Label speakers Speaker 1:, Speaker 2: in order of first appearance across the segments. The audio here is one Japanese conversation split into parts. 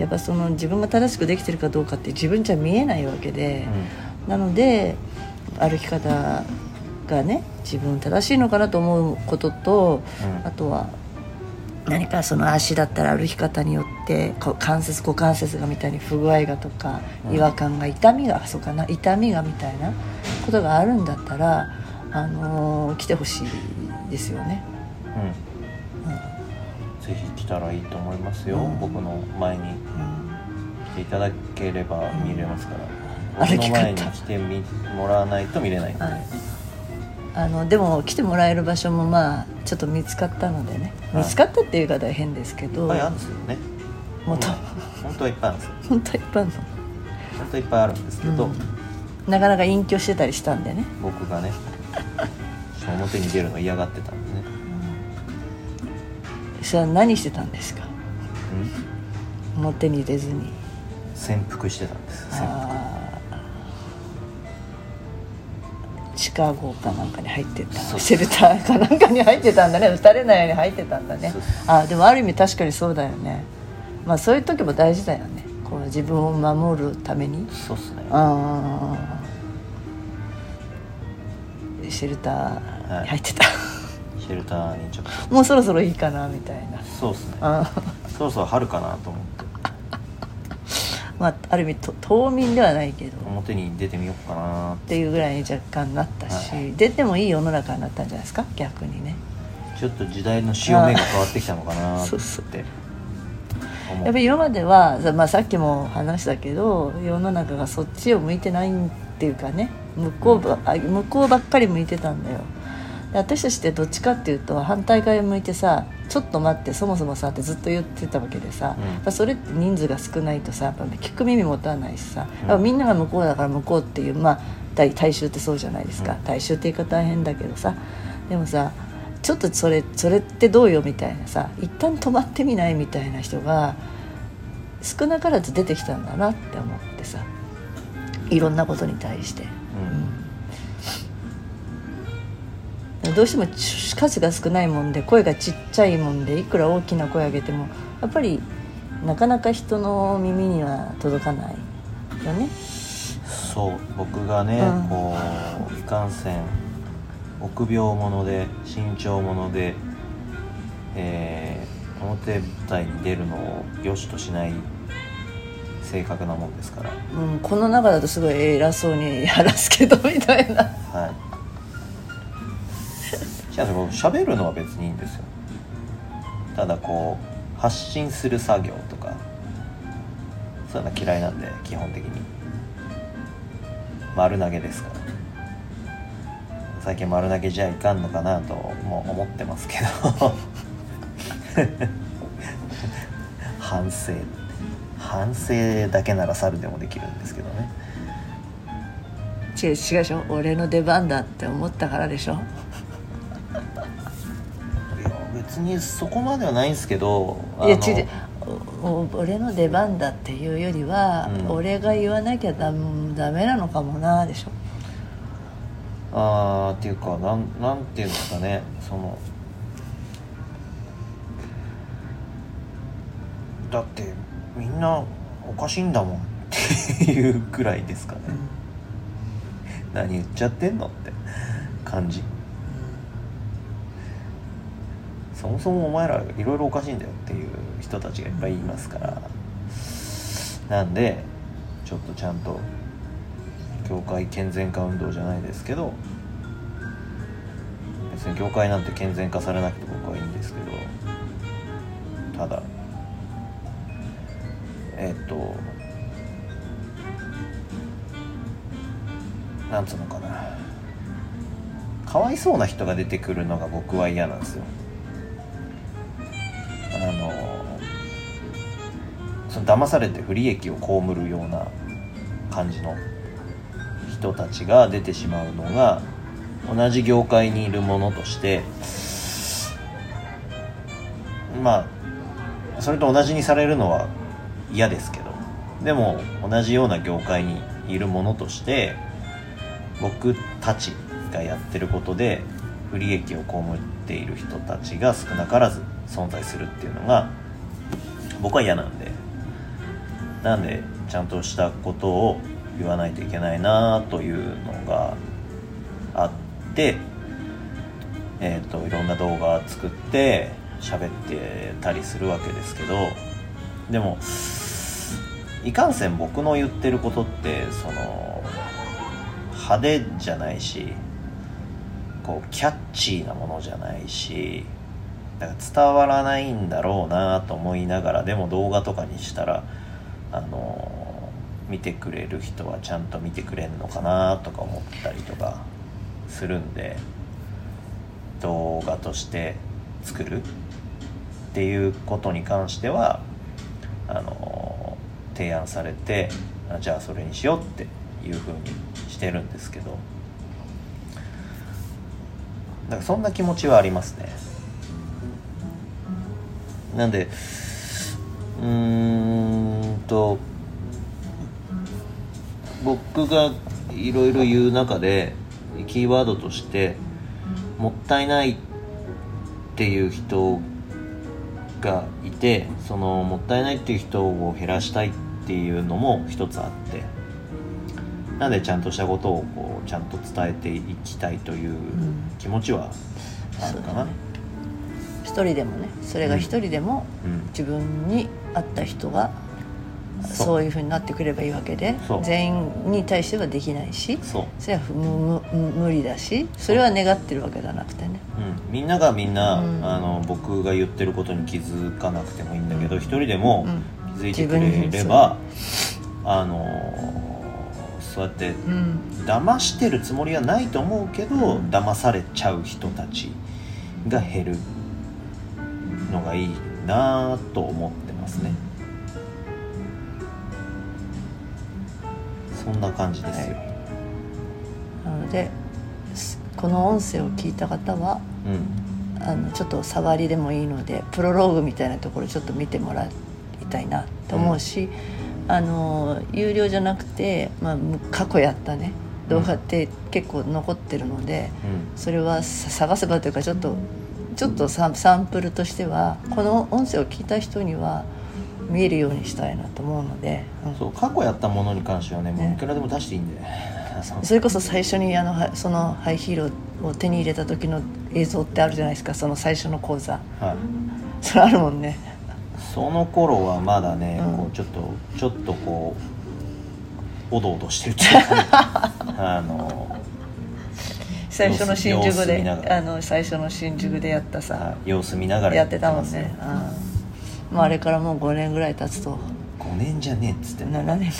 Speaker 1: やっぱその自分が正しくできてるかどうかって自分じゃ見えないわけで、なので歩き方がね自分正しいのかなと思うことと、
Speaker 2: うん。
Speaker 1: あとは何かその足だったら歩き方によってこう関節股関節がみたいに不具合がとか
Speaker 2: うん。
Speaker 1: 違和感が痛みがそうかな痛みがみたいなことがあるんだったら、あのー来てほしいですよね。
Speaker 2: うんぜひ来たらいいと思いますよ、
Speaker 1: うん。
Speaker 2: 僕の前に
Speaker 1: うん
Speaker 2: 来ていただければ見れますから、
Speaker 1: 歩き方
Speaker 2: 僕の前に来てみもらわないと見れないんで、
Speaker 1: はいあのでも来てもらえる場所もまあちょっと見つかったのでね。
Speaker 2: はい。
Speaker 1: 見つかったっていう言い方は変ですけど、
Speaker 2: いっぱいあるんですよね。
Speaker 1: もっと
Speaker 2: 本当はいっぱいあるんですよ。
Speaker 1: 本当はいっぱいあるの。
Speaker 2: 本当はいっぱいあるんですけど、
Speaker 1: うん。なかなか隠居してたりしたんでね、
Speaker 2: 僕がね 表に出るの嫌がってたんでね、
Speaker 1: それは何してたんですか？
Speaker 2: うん、
Speaker 1: 表に出ずに。
Speaker 2: 潜伏してたんです。潜伏
Speaker 1: 地下壕かなんかに入ってた。シェルターかなんかに入ってたんだね。撃たれないように入ってたんだね。あでもある意味確かにそうだよね。まあそういう時も大事だよね。こう自分を守るために。
Speaker 2: そうっすね。
Speaker 1: あー。シェルターに入ってた、
Speaker 2: ルターにちょっと。
Speaker 1: もうそろそろいいかなみたいな。
Speaker 2: そうっすね。そろそろ春かなと思って。
Speaker 1: まあある意味と冬眠ではないけど。
Speaker 2: 表に出てみようかな
Speaker 1: って。いうぐらいに若干なったし、
Speaker 2: はい
Speaker 1: 出てもいい世の中になったんじゃないですか？逆にね。
Speaker 2: ちょっと時代の潮目が変わってきたのかなって。
Speaker 1: そうそう。やっぱり今までは、まあ、さっきも話したけど世の中がそっちを向いてないっていうかね。向こうばあ向こうばっかり向いてたんだよで私たちってどっちかっていうと反対側を向いてさちょっと待ってそもそもさってずっと言ってたわけでさ、
Speaker 2: うん。
Speaker 1: それって人数が少ないとさやっぱ聞く耳持たないしさ、
Speaker 2: うん。
Speaker 1: みんなが向こうだから向こうっていうまあ大大衆ってそうじゃないですか、
Speaker 2: うん。
Speaker 1: 大衆って言い方大変だけどさでもさちょっとそれそれってどうよみたいなさ一旦止まってみないみたいな人が少なからず出てきたんだなって思ってさいろんなことに対して、うんどうしてもち数が少ないもんで声がちっちゃいもんでいくら大きな声上げてもやっぱりなかなか人の耳には届かないよね。
Speaker 2: そう僕がね、
Speaker 1: うん。
Speaker 2: こういかんせん臆病者で慎重者で、えー表舞台に出るのを良しとしない性格なもんですから。
Speaker 1: うん、この中だとすごい偉そうに話すけどみたいな。
Speaker 2: はい違うんですよ僕喋るのは別にいいんですよ。ただこう発信する作業とかそういうの嫌いなんで基本的に。丸投げですから。最近丸投げじゃいかんのかなとも思ってますけど。反省。反省だけなら猿でもできるんですけどね。
Speaker 1: 違う違うでしょ。俺の出番だって思ったからでしょ。
Speaker 2: にそこまではないんですけど
Speaker 1: いや違う。俺の出番だっていうよりは、
Speaker 2: うん。
Speaker 1: 俺が言わなきゃダダメなのかもなでしょ。
Speaker 2: あーっていうかなんなんていうんですかねその。だってみんなおかしいんだもんっていうくらいですかね、何言っちゃってんのって感じそもそもお前らいろいろおかしいんだよっていう人たちがいっぱいいますから。なんでちょっとちゃんと業界健全化運動じゃないですけど別に業界なんて健全化されなくて僕はいいんですけどただえっとなんつうのかな。かわいそうな人が出てくるのが僕は嫌なんですよ。その騙されて不利益を被るような感じの人たちが出てしまうのが同じ業界にいるものとしてまあそれと同じにされるのは嫌ですけどでも同じような業界にいるものとして僕たちがやってることで不利益を被っている人たちが少なからず存在するっていうのが僕は嫌なんでなんでちゃんとしたことを言わないといけないなというのがあって、えー、といろんな動画作って喋ってたりするわけですけどでもいかんせん僕の言ってることってその派手じゃないしこうキャッチーなものじゃないしだから伝わらないんだろうなと思いながらでも動画とかにしたらあの見てくれる人はちゃんと見てくれんのかなとか思ったりとかするんで動画として作るっていうことに関してはあの提案されてじゃあそれにしようっていうふうにしてるんですけどだからそんな気持ちはありますね。なんでうーんと僕がいろいろ言う中でキーワードとしてもったいないっていう人がいてそのもったいないっていう人を減らしたいっていうのも一つあって。なんでちゃんとしたことをこうちゃんと伝えていきたいという気持ちはあるかな、
Speaker 1: 一人でもねそれが一人でも
Speaker 2: うん。
Speaker 1: 自分に合った人が
Speaker 2: そう。
Speaker 1: いうふうになってくればいいわけで全員に対してはできないし
Speaker 2: そう、
Speaker 1: それは無無無理だしそれは願ってるわけじゃなくてね。
Speaker 2: うん、みんながみんな、
Speaker 1: うん。
Speaker 2: あの僕が言ってることに気づかなくてもいいんだけど一人でも
Speaker 1: うん。
Speaker 2: 気づいてくれれば、あのそうやって
Speaker 1: うん。
Speaker 2: 騙してるつもりはないと思うけど、
Speaker 1: うん。
Speaker 2: 騙されちゃう人たちが減るのがいいなと思ってますねそんな感じですよ、
Speaker 1: なのですこの音声を聞いた方は
Speaker 2: うん。
Speaker 1: あのちょっと触りでもいいのでプロローグみたいなところちょっと見てもらいたいなと思うし、あの有料じゃなくて、まあ、む過去やったね動画って結構残ってるので、それはさ探せばというかちょっとちょっとササンプルとしてはこの音声を聞いた人には見えるようにしたいなと思うので、うん。
Speaker 2: そう過去やったものに関してはねもう
Speaker 1: ね
Speaker 2: いくらでも出していいんで、そう
Speaker 1: それこそ最初にあのはそのハイヒールを手に入れた時の映像ってあるじゃないですか。その最初の講座。
Speaker 2: はい。
Speaker 1: それあるもんね。
Speaker 2: その頃はまだね、
Speaker 1: うん。
Speaker 2: こうちょっとちょっとこうおどおどしてるっていう。か あの、
Speaker 1: 最初の新宿であの最初の新宿でやった
Speaker 2: は
Speaker 1: さ
Speaker 2: い。様子見ながら
Speaker 1: やってたもんね。うんもうあれからもう5年ぐらい経つと。
Speaker 2: 5年じゃねえっつって
Speaker 1: 7年ぐらい。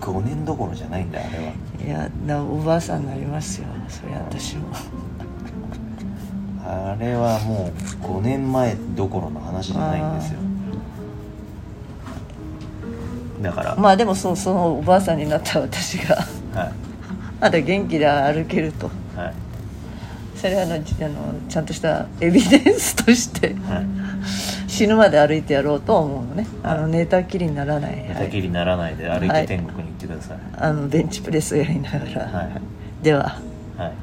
Speaker 2: 5年どころじゃないんだよあれは。い
Speaker 1: やなおばあさんになりますよ。それ私も。
Speaker 2: あれはもう5年前どころの話じゃないんですよ。だから、
Speaker 1: まあでもそうそのおばあさんになった私が。
Speaker 2: はい。
Speaker 1: まだ元気で歩けると。
Speaker 2: はい。
Speaker 1: それはあのじあのちゃんとしたエビデンスとして。
Speaker 2: はい
Speaker 1: 死ぬまで歩いてやろうと思うのね。あの寝たきりにならない、
Speaker 2: 寝たきりにならないで歩い
Speaker 1: はい。
Speaker 2: て天国に行ってください。
Speaker 1: あのベンチプレスをやりながら、
Speaker 2: はい。
Speaker 1: では。
Speaker 2: はい